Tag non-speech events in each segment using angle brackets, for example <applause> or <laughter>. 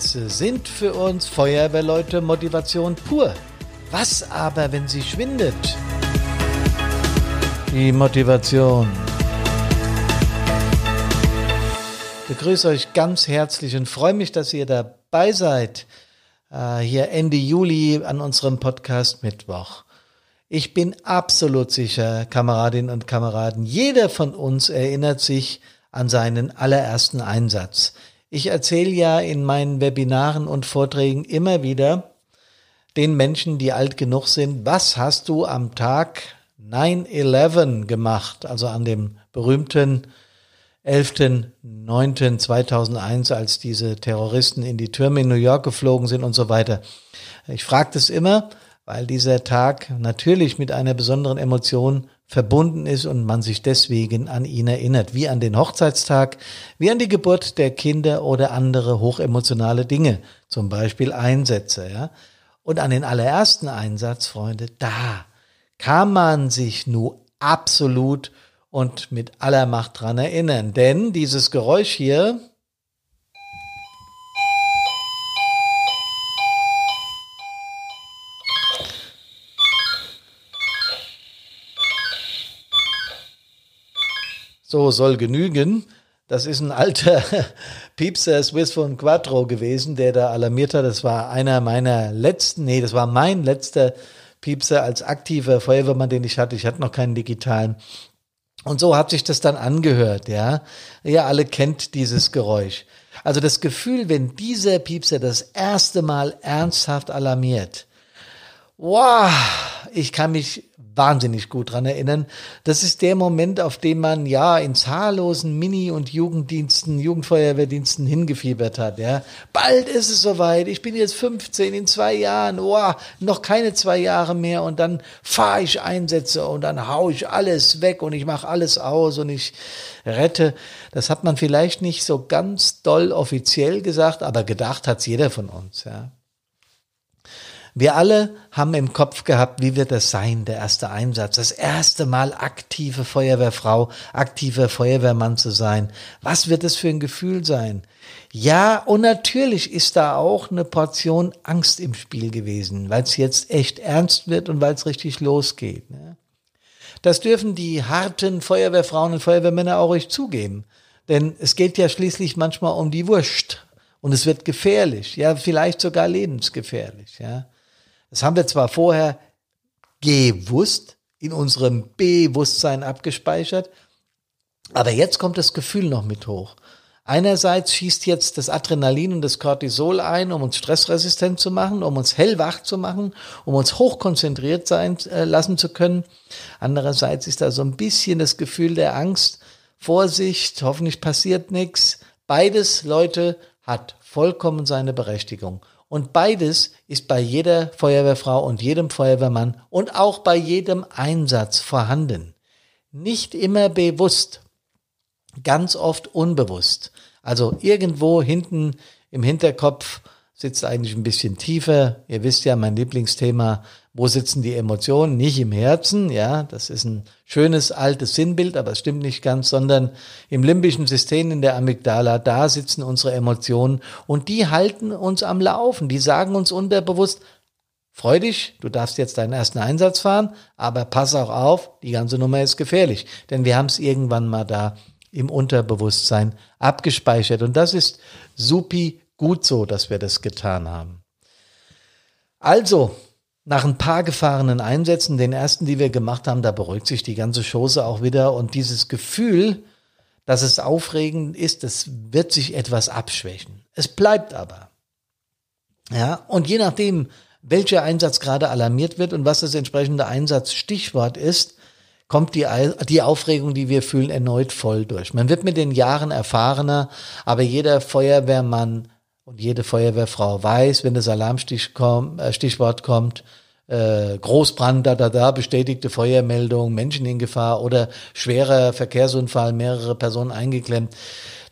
Einsätze sind für uns Feuerwehrleute Motivation pur. Was aber, wenn sie schwindet? Die Motivation. Ich begrüße euch ganz herzlich und freue mich, dass ihr dabei seid. Äh, hier Ende Juli an unserem Podcast Mittwoch. Ich bin absolut sicher, Kameradinnen und Kameraden, jeder von uns erinnert sich an seinen allerersten Einsatz. Ich erzähle ja in meinen Webinaren und Vorträgen immer wieder den Menschen, die alt genug sind, was hast du am Tag 9-11 gemacht, also an dem berühmten 11.09.2001, als diese Terroristen in die Türme in New York geflogen sind und so weiter. Ich frage das immer, weil dieser Tag natürlich mit einer besonderen Emotion verbunden ist und man sich deswegen an ihn erinnert, wie an den Hochzeitstag, wie an die Geburt der Kinder oder andere hochemotionale Dinge, zum Beispiel Einsätze. Ja? Und an den allerersten Einsatz, Freunde, da kann man sich nur absolut und mit aller Macht dran erinnern. Denn dieses Geräusch hier, So soll genügen. Das ist ein alter <laughs> Piepser Swiss von Quattro gewesen, der da alarmiert hat. Das war einer meiner letzten, nee, das war mein letzter Piepser als aktiver Feuerwehrmann, den ich hatte. Ich hatte noch keinen digitalen. Und so hat sich das dann angehört, ja. Ihr alle kennt dieses Geräusch. Also das Gefühl, wenn dieser Piepser das erste Mal ernsthaft alarmiert, wow, ich kann mich wahnsinnig gut dran erinnern. Das ist der Moment, auf den man ja in zahllosen Mini- und Jugenddiensten, Jugendfeuerwehrdiensten hingefiebert hat. Ja, bald ist es soweit. Ich bin jetzt 15 in zwei Jahren. Oh, noch keine zwei Jahre mehr und dann fahre ich Einsätze und dann hau ich alles weg und ich mache alles aus und ich rette. Das hat man vielleicht nicht so ganz doll offiziell gesagt, aber gedacht hat's jeder von uns. Ja. Wir alle haben im Kopf gehabt, wie wird das sein, der erste Einsatz, das erste Mal aktive Feuerwehrfrau, aktiver Feuerwehrmann zu sein. Was wird es für ein Gefühl sein? Ja, und natürlich ist da auch eine Portion Angst im Spiel gewesen, weil es jetzt echt ernst wird und weil es richtig losgeht. Ne? Das dürfen die harten Feuerwehrfrauen und Feuerwehrmänner auch ruhig zugeben. Denn es geht ja schließlich manchmal um die Wurst. Und es wird gefährlich, ja, vielleicht sogar lebensgefährlich, ja. Das haben wir zwar vorher gewusst, in unserem Bewusstsein abgespeichert, aber jetzt kommt das Gefühl noch mit hoch. Einerseits schießt jetzt das Adrenalin und das Cortisol ein, um uns stressresistent zu machen, um uns hellwach zu machen, um uns hochkonzentriert sein äh, lassen zu können. Andererseits ist da so ein bisschen das Gefühl der Angst, Vorsicht, hoffentlich passiert nichts. Beides, Leute, hat vollkommen seine Berechtigung. Und beides ist bei jeder Feuerwehrfrau und jedem Feuerwehrmann und auch bei jedem Einsatz vorhanden. Nicht immer bewusst, ganz oft unbewusst. Also irgendwo hinten im Hinterkopf sitzt eigentlich ein bisschen tiefer. Ihr wisst ja, mein Lieblingsthema, wo sitzen die Emotionen? Nicht im Herzen, ja, das ist ein schönes altes Sinnbild, aber es stimmt nicht ganz, sondern im limbischen System in der Amygdala, da sitzen unsere Emotionen und die halten uns am Laufen, die sagen uns unterbewusst, freu dich, du darfst jetzt deinen ersten Einsatz fahren, aber pass auch auf, die ganze Nummer ist gefährlich, denn wir haben es irgendwann mal da im Unterbewusstsein abgespeichert und das ist supi gut so, dass wir das getan haben. Also, nach ein paar gefahrenen Einsätzen, den ersten, die wir gemacht haben, da beruhigt sich die ganze Chose auch wieder und dieses Gefühl, dass es aufregend ist, das wird sich etwas abschwächen. Es bleibt aber. Ja, und je nachdem, welcher Einsatz gerade alarmiert wird und was das entsprechende Einsatzstichwort ist, kommt die, die Aufregung, die wir fühlen, erneut voll durch. Man wird mit den Jahren erfahrener, aber jeder Feuerwehrmann und jede Feuerwehrfrau weiß, wenn das Alarmstichwort äh, kommt, äh, Großbrand, da, da, da, bestätigte Feuermeldung, Menschen in Gefahr oder schwerer Verkehrsunfall, mehrere Personen eingeklemmt,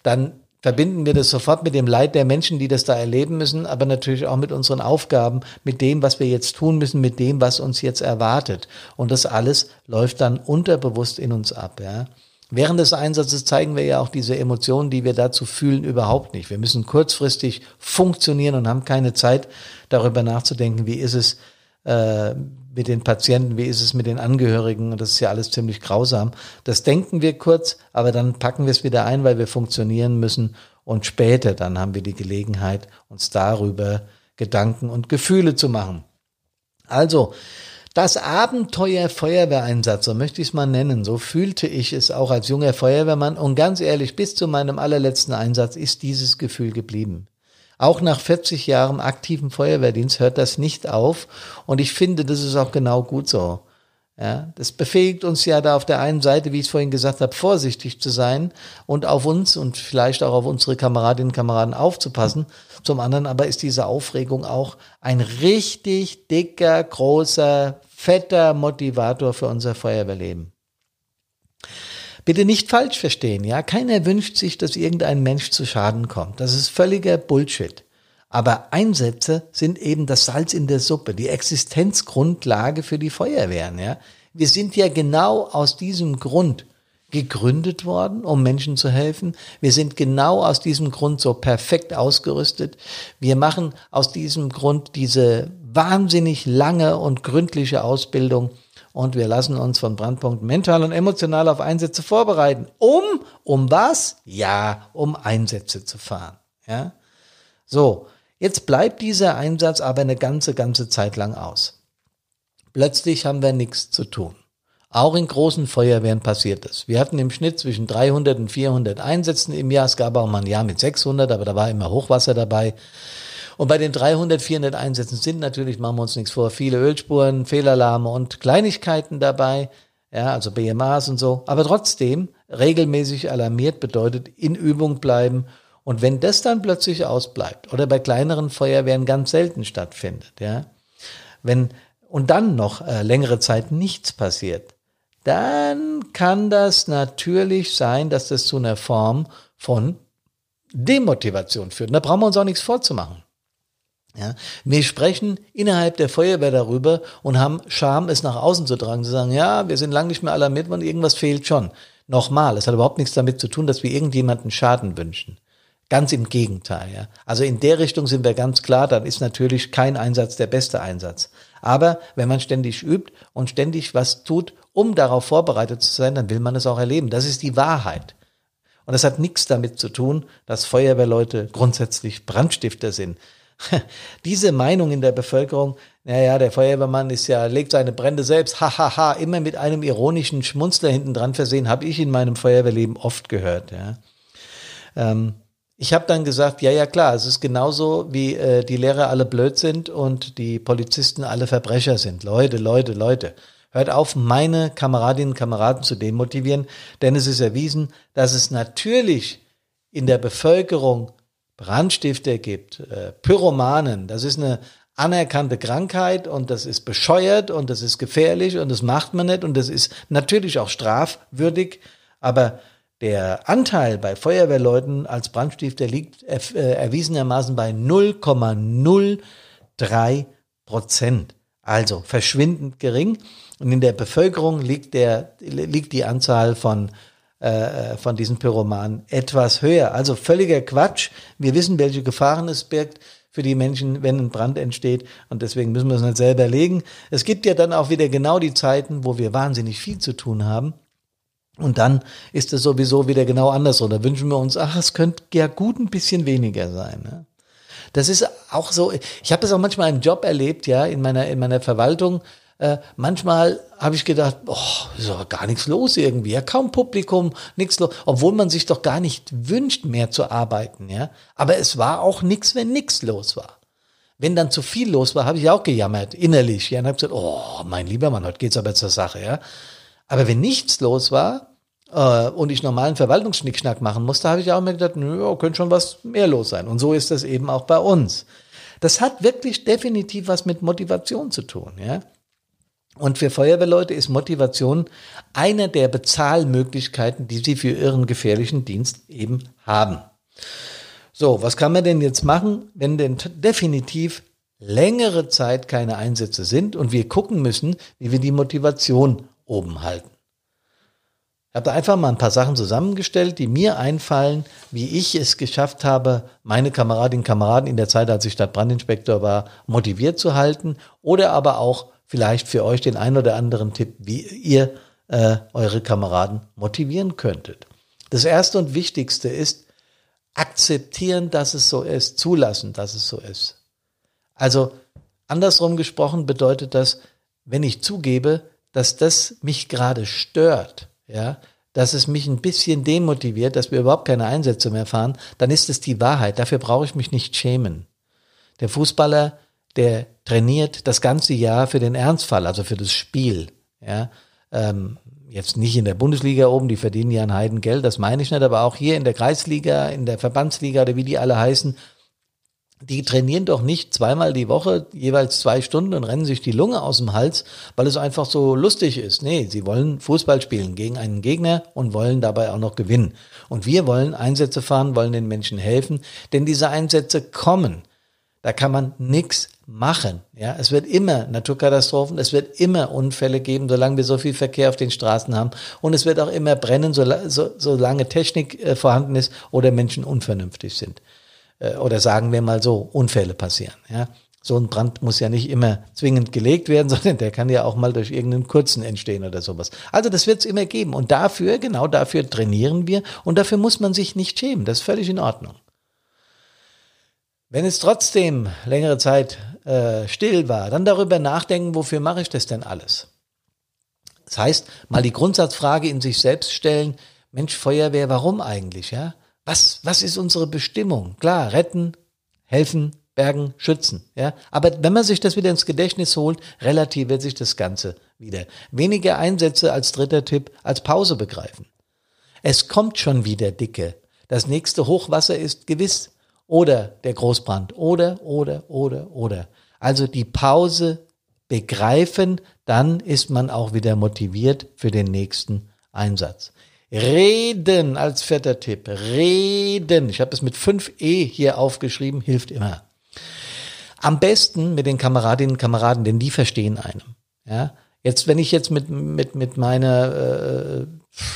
dann verbinden wir das sofort mit dem Leid der Menschen, die das da erleben müssen, aber natürlich auch mit unseren Aufgaben, mit dem, was wir jetzt tun müssen, mit dem, was uns jetzt erwartet. Und das alles läuft dann unterbewusst in uns ab. Ja. Während des Einsatzes zeigen wir ja auch diese Emotionen, die wir dazu fühlen, überhaupt nicht. Wir müssen kurzfristig funktionieren und haben keine Zeit, darüber nachzudenken, wie ist es äh, mit den Patienten, wie ist es mit den Angehörigen. Und das ist ja alles ziemlich grausam. Das denken wir kurz, aber dann packen wir es wieder ein, weil wir funktionieren müssen. Und später dann haben wir die Gelegenheit, uns darüber Gedanken und Gefühle zu machen. Also, das Abenteuer Feuerwehreinsatz, so möchte ich es mal nennen, so fühlte ich es auch als junger Feuerwehrmann und ganz ehrlich, bis zu meinem allerletzten Einsatz ist dieses Gefühl geblieben. Auch nach 40 Jahren aktiven Feuerwehrdienst hört das nicht auf und ich finde, das ist auch genau gut so. Ja, das befähigt uns ja da auf der einen Seite, wie ich es vorhin gesagt habe, vorsichtig zu sein und auf uns und vielleicht auch auf unsere Kameradinnen und Kameraden aufzupassen. Zum anderen aber ist diese Aufregung auch ein richtig dicker, großer, fetter Motivator für unser Feuerwehrleben. Bitte nicht falsch verstehen, ja. Keiner wünscht sich, dass irgendein Mensch zu Schaden kommt. Das ist völliger Bullshit. Aber Einsätze sind eben das Salz in der Suppe, die Existenzgrundlage für die Feuerwehren. Ja? Wir sind ja genau aus diesem Grund gegründet worden, um Menschen zu helfen. Wir sind genau aus diesem Grund so perfekt ausgerüstet. Wir machen aus diesem Grund diese wahnsinnig lange und gründliche Ausbildung und wir lassen uns von Brandpunkt mental und emotional auf Einsätze vorbereiten. Um, um was? Ja, um Einsätze zu fahren. Ja? So. Jetzt bleibt dieser Einsatz aber eine ganze, ganze Zeit lang aus. Plötzlich haben wir nichts zu tun. Auch in großen Feuerwehren passiert das. Wir hatten im Schnitt zwischen 300 und 400 Einsätzen im Jahr. Es gab auch mal ein Jahr mit 600, aber da war immer Hochwasser dabei. Und bei den 300, 400 Einsätzen sind natürlich, machen wir uns nichts vor, viele Ölspuren, Fehlalarme und Kleinigkeiten dabei. Ja, also BMAs und so. Aber trotzdem, regelmäßig alarmiert bedeutet in Übung bleiben und wenn das dann plötzlich ausbleibt oder bei kleineren Feuerwehren ganz selten stattfindet, ja, wenn und dann noch äh, längere Zeit nichts passiert, dann kann das natürlich sein, dass das zu einer Form von Demotivation führt. Und da brauchen wir uns auch nichts vorzumachen. Ja, wir sprechen innerhalb der Feuerwehr darüber und haben Scham, es nach außen zu tragen, zu sagen, ja, wir sind lange nicht mehr alarmiert worden, irgendwas fehlt schon. Nochmal, es hat überhaupt nichts damit zu tun, dass wir irgendjemanden Schaden wünschen. Ganz im Gegenteil. Ja. Also in der Richtung sind wir ganz klar, dann ist natürlich kein Einsatz der beste Einsatz. Aber wenn man ständig übt und ständig was tut, um darauf vorbereitet zu sein, dann will man es auch erleben. Das ist die Wahrheit. Und das hat nichts damit zu tun, dass Feuerwehrleute grundsätzlich Brandstifter sind. <laughs> Diese Meinung in der Bevölkerung, naja, der Feuerwehrmann ist ja, legt seine Brände selbst, hahaha, ha, ha, immer mit einem ironischen Schmunzler hinten dran versehen, habe ich in meinem Feuerwehrleben oft gehört. Ja. Ähm, ich habe dann gesagt, ja, ja klar, es ist genauso, wie äh, die Lehrer alle blöd sind und die Polizisten alle Verbrecher sind. Leute, Leute, Leute. Hört auf, meine Kameradinnen und Kameraden zu demotivieren, denn es ist erwiesen, dass es natürlich in der Bevölkerung Brandstifter gibt, äh, Pyromanen. Das ist eine anerkannte Krankheit und das ist bescheuert und das ist gefährlich und das macht man nicht und das ist natürlich auch strafwürdig, aber der Anteil bei Feuerwehrleuten als Brandstifter liegt äh, erwiesenermaßen bei 0,03 Prozent. Also verschwindend gering. Und in der Bevölkerung liegt, der, liegt die Anzahl von, äh, von diesen Pyromanen etwas höher. Also völliger Quatsch. Wir wissen, welche Gefahren es birgt für die Menschen, wenn ein Brand entsteht. Und deswegen müssen wir es nicht selber legen. Es gibt ja dann auch wieder genau die Zeiten, wo wir wahnsinnig viel zu tun haben. Und dann ist es sowieso wieder genau andersrum. Da wünschen wir uns, ach, es könnte ja gut ein bisschen weniger sein. Ne? Das ist auch so, ich habe das auch manchmal im Job erlebt, ja, in meiner, in meiner Verwaltung. Äh, manchmal habe ich gedacht, oh, ist doch gar nichts los irgendwie, ja, kaum Publikum, nichts los, obwohl man sich doch gar nicht wünscht, mehr zu arbeiten, ja. Aber es war auch nichts, wenn nichts los war. Wenn dann zu viel los war, habe ich auch gejammert, innerlich, ja, und habe gesagt, oh, mein lieber Mann, heute geht's aber zur Sache, ja. Aber wenn nichts los war äh, und ich normalen Verwaltungsschnickschnack machen musste, habe ich auch mir gedacht, nö, könnte schon was mehr los sein. Und so ist das eben auch bei uns. Das hat wirklich definitiv was mit Motivation zu tun, ja. Und für Feuerwehrleute ist Motivation eine der Bezahlmöglichkeiten, die sie für ihren gefährlichen Dienst eben haben. So, was kann man denn jetzt machen, wenn denn definitiv längere Zeit keine Einsätze sind und wir gucken müssen, wie wir die Motivation oben halten. Ich habe da einfach mal ein paar Sachen zusammengestellt, die mir einfallen, wie ich es geschafft habe, meine Kameradinnen und Kameraden in der Zeit, als ich Stadtbrandinspektor war, motiviert zu halten oder aber auch vielleicht für euch den ein oder anderen Tipp, wie ihr äh, eure Kameraden motivieren könntet. Das erste und wichtigste ist, akzeptieren, dass es so ist, zulassen, dass es so ist. Also andersrum gesprochen bedeutet das, wenn ich zugebe, dass das mich gerade stört, ja, dass es mich ein bisschen demotiviert, dass wir überhaupt keine Einsätze mehr fahren, dann ist es die Wahrheit. Dafür brauche ich mich nicht schämen. Der Fußballer, der trainiert das ganze Jahr für den Ernstfall, also für das Spiel. Ja, ähm, jetzt nicht in der Bundesliga oben, die verdienen ja ein Heidengeld, das meine ich nicht, aber auch hier in der Kreisliga, in der Verbandsliga oder wie die alle heißen, die trainieren doch nicht zweimal die Woche, jeweils zwei Stunden und rennen sich die Lunge aus dem Hals, weil es einfach so lustig ist. Nee, sie wollen Fußball spielen gegen einen Gegner und wollen dabei auch noch gewinnen. Und wir wollen Einsätze fahren, wollen den Menschen helfen, denn diese Einsätze kommen. Da kann man nichts machen. Ja, es wird immer Naturkatastrophen, es wird immer Unfälle geben, solange wir so viel Verkehr auf den Straßen haben. Und es wird auch immer brennen, solange Technik äh, vorhanden ist oder Menschen unvernünftig sind. Äh, oder sagen wir mal so, Unfälle passieren. Ja? So ein Brand muss ja nicht immer zwingend gelegt werden, <laughs> sondern der kann ja auch mal durch irgendeinen kurzen entstehen oder sowas. Also das wird es immer geben. Und dafür, genau dafür trainieren wir. Und dafür muss man sich nicht schämen. Das ist völlig in Ordnung. Wenn es trotzdem längere Zeit äh, still war, dann darüber nachdenken, wofür mache ich das denn alles? Das heißt, mal die Grundsatzfrage in sich selbst stellen, Mensch, Feuerwehr, warum eigentlich, ja? Was, was ist unsere Bestimmung? Klar, retten, helfen, bergen, schützen. Ja? Aber wenn man sich das wieder ins Gedächtnis holt, relativiert sich das Ganze wieder. Weniger Einsätze als dritter Tipp als Pause begreifen. Es kommt schon wieder dicke. Das nächste Hochwasser ist gewiss. Oder der Großbrand. Oder, oder, oder, oder. Also die Pause begreifen, dann ist man auch wieder motiviert für den nächsten Einsatz. Reden als vierter Tipp. Reden. Ich habe es mit 5e hier aufgeschrieben, hilft immer. Am besten mit den Kameradinnen und Kameraden, denn die verstehen einem. Ja? Jetzt, wenn ich jetzt mit, mit, mit meiner, äh,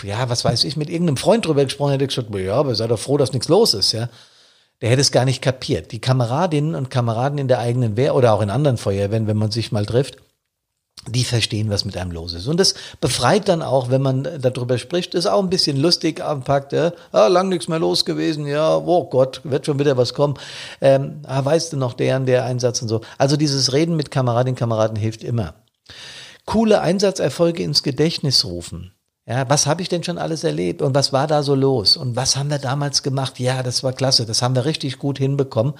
ja, was weiß ich, mit irgendeinem Freund drüber gesprochen hätte, ich gesagt, ja, aber sei doch froh, dass nichts los ist, ja. Der hätte es gar nicht kapiert. Die Kameradinnen und Kameraden in der eigenen Wehr oder auch in anderen Feuerwehren, wenn man sich mal trifft, die verstehen, was mit einem los ist. Und das befreit dann auch, wenn man darüber spricht, ist auch ein bisschen lustig anpackt, ja, ah, lang nichts mehr los gewesen, ja, oh Gott, wird schon wieder was kommen. Ähm, ah, weißt du noch deren, der Einsatz und so. Also dieses Reden mit Kameradinnen, Kameraden hilft immer. Coole Einsatzerfolge ins Gedächtnis rufen. Ja, was habe ich denn schon alles erlebt und was war da so los und was haben wir damals gemacht? Ja, das war klasse, das haben wir richtig gut hinbekommen.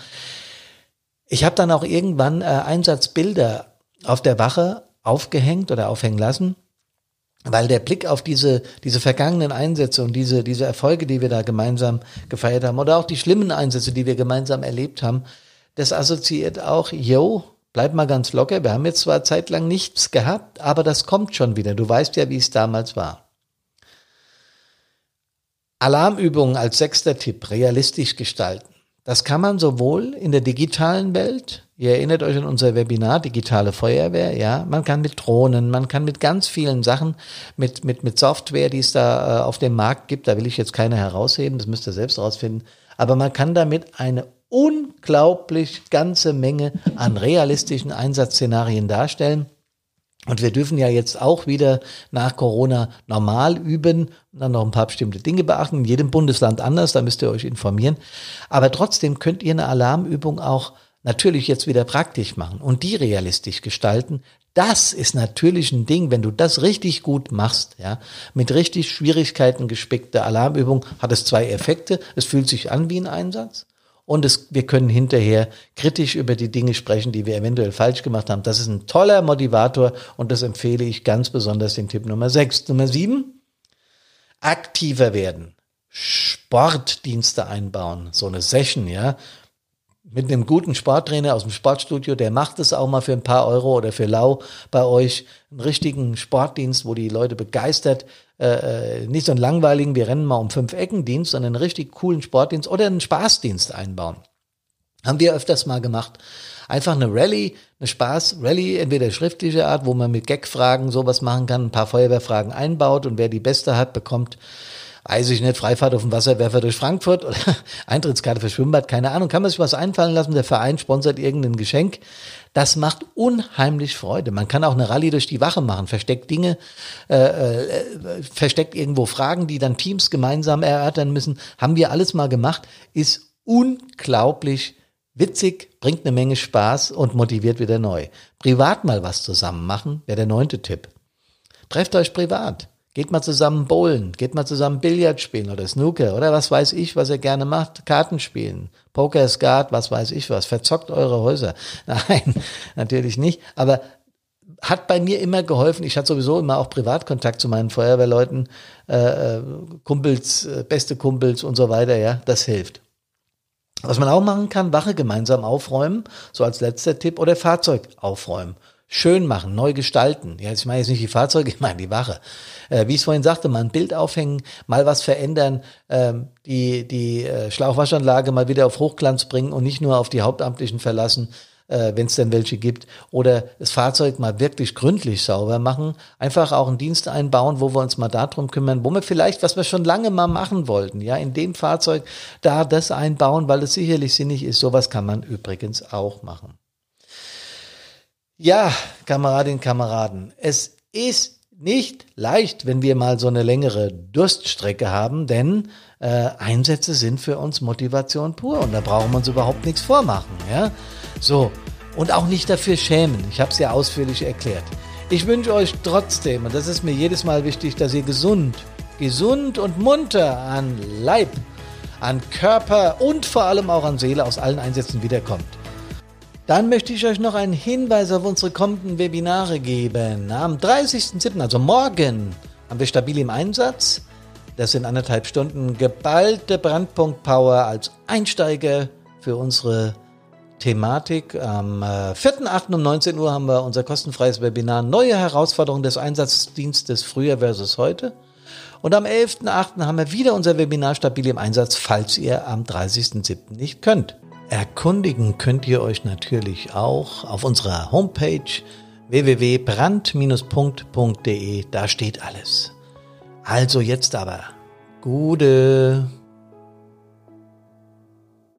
Ich habe dann auch irgendwann äh, Einsatzbilder auf der Wache aufgehängt oder aufhängen lassen, weil der Blick auf diese, diese vergangenen Einsätze und diese, diese Erfolge, die wir da gemeinsam gefeiert haben oder auch die schlimmen Einsätze, die wir gemeinsam erlebt haben, das assoziiert auch, yo, bleib mal ganz locker, wir haben jetzt zwar zeitlang nichts gehabt, aber das kommt schon wieder. Du weißt ja, wie es damals war. Alarmübungen als sechster Tipp realistisch gestalten. Das kann man sowohl in der digitalen Welt, ihr erinnert euch an unser Webinar Digitale Feuerwehr, ja, man kann mit Drohnen, man kann mit ganz vielen Sachen, mit, mit, mit Software, die es da äh, auf dem Markt gibt, da will ich jetzt keine herausheben, das müsst ihr selbst rausfinden, aber man kann damit eine unglaublich ganze Menge an realistischen Einsatzszenarien darstellen. Und wir dürfen ja jetzt auch wieder nach Corona normal üben und dann noch ein paar bestimmte Dinge beachten. In jedem Bundesland anders, da müsst ihr euch informieren. Aber trotzdem könnt ihr eine Alarmübung auch natürlich jetzt wieder praktisch machen und die realistisch gestalten. Das ist natürlich ein Ding, wenn du das richtig gut machst, ja, mit richtig Schwierigkeiten gespickter Alarmübung hat es zwei Effekte. Es fühlt sich an wie ein Einsatz und es, wir können hinterher kritisch über die Dinge sprechen, die wir eventuell falsch gemacht haben. Das ist ein toller Motivator und das empfehle ich ganz besonders den Tipp Nummer 6. Nummer 7, aktiver werden. Sportdienste einbauen, so eine Session, ja, mit einem guten Sporttrainer aus dem Sportstudio, der macht es auch mal für ein paar Euro oder für lau bei euch, einen richtigen Sportdienst, wo die Leute begeistert, äh, äh, nicht so einen langweiligen, wir rennen mal um fünf Ecken sondern einen richtig coolen Sportdienst oder einen Spaßdienst einbauen. Haben wir öfters mal gemacht. Einfach eine Rallye, eine Spaß-Rallye, entweder schriftliche Art, wo man mit Gag-Fragen sowas machen kann, ein paar Feuerwehrfragen einbaut und wer die beste hat, bekommt weiß ich nicht, Freifahrt auf dem Wasserwerfer durch Frankfurt oder <laughs> Eintrittskarte für Schwimmbad, keine Ahnung, kann man sich was einfallen lassen, der Verein sponsert irgendein Geschenk. Das macht unheimlich Freude. Man kann auch eine Rallye durch die Wache machen, versteckt Dinge, äh, äh, versteckt irgendwo Fragen, die dann Teams gemeinsam erörtern müssen. Haben wir alles mal gemacht, ist unglaublich witzig, bringt eine Menge Spaß und motiviert wieder neu. Privat mal was zusammen machen, wäre der neunte Tipp. Trefft euch privat. Geht mal zusammen bowlen, geht mal zusammen Billard spielen oder Snooker oder was weiß ich, was ihr gerne macht, Karten spielen, Poker, Skat, was weiß ich was, verzockt eure Häuser. <laughs> Nein, natürlich nicht, aber hat bei mir immer geholfen. Ich hatte sowieso immer auch Privatkontakt zu meinen Feuerwehrleuten, äh, äh Kumpels, äh, beste Kumpels und so weiter, ja, das hilft. Was man auch machen kann, Wache gemeinsam aufräumen, so als letzter Tipp, oder Fahrzeug aufräumen schön machen, neu gestalten. Ja, ich meine jetzt nicht die Fahrzeuge, <laughs> ich meine die Wache. Äh, wie ich es vorhin sagte, mal ein Bild aufhängen, mal was verändern, ähm, die, die äh, Schlauchwaschanlage mal wieder auf Hochglanz bringen und nicht nur auf die Hauptamtlichen verlassen, äh, wenn es denn welche gibt. Oder das Fahrzeug mal wirklich gründlich sauber machen. Einfach auch einen Dienst einbauen, wo wir uns mal darum kümmern, wo wir vielleicht, was wir schon lange mal machen wollten, ja, in dem Fahrzeug da das einbauen, weil es sicherlich sinnig ist. Sowas kann man übrigens auch machen. Ja, Kameradinnen, Kameraden, es ist nicht leicht, wenn wir mal so eine längere Durststrecke haben, denn äh, Einsätze sind für uns Motivation pur und da brauchen wir uns überhaupt nichts vormachen. Ja? So, und auch nicht dafür schämen. Ich habe es ja ausführlich erklärt. Ich wünsche euch trotzdem, und das ist mir jedes Mal wichtig, dass ihr gesund, gesund und munter an Leib, an Körper und vor allem auch an Seele aus allen Einsätzen wiederkommt. Dann möchte ich euch noch einen Hinweis auf unsere kommenden Webinare geben. Am 30.07., also morgen, haben wir stabil im Einsatz. Das sind anderthalb Stunden geballte Brandpunkt-Power als Einsteiger für unsere Thematik. Am 4.8. Äh, um 19 Uhr haben wir unser kostenfreies Webinar Neue Herausforderungen des Einsatzdienstes früher versus heute. Und am 11.8. haben wir wieder unser Webinar Stabil im Einsatz, falls ihr am 30.07. nicht könnt. Erkundigen könnt ihr euch natürlich auch auf unserer Homepage www.brand-punkt.de. Da steht alles. Also jetzt aber. Gute.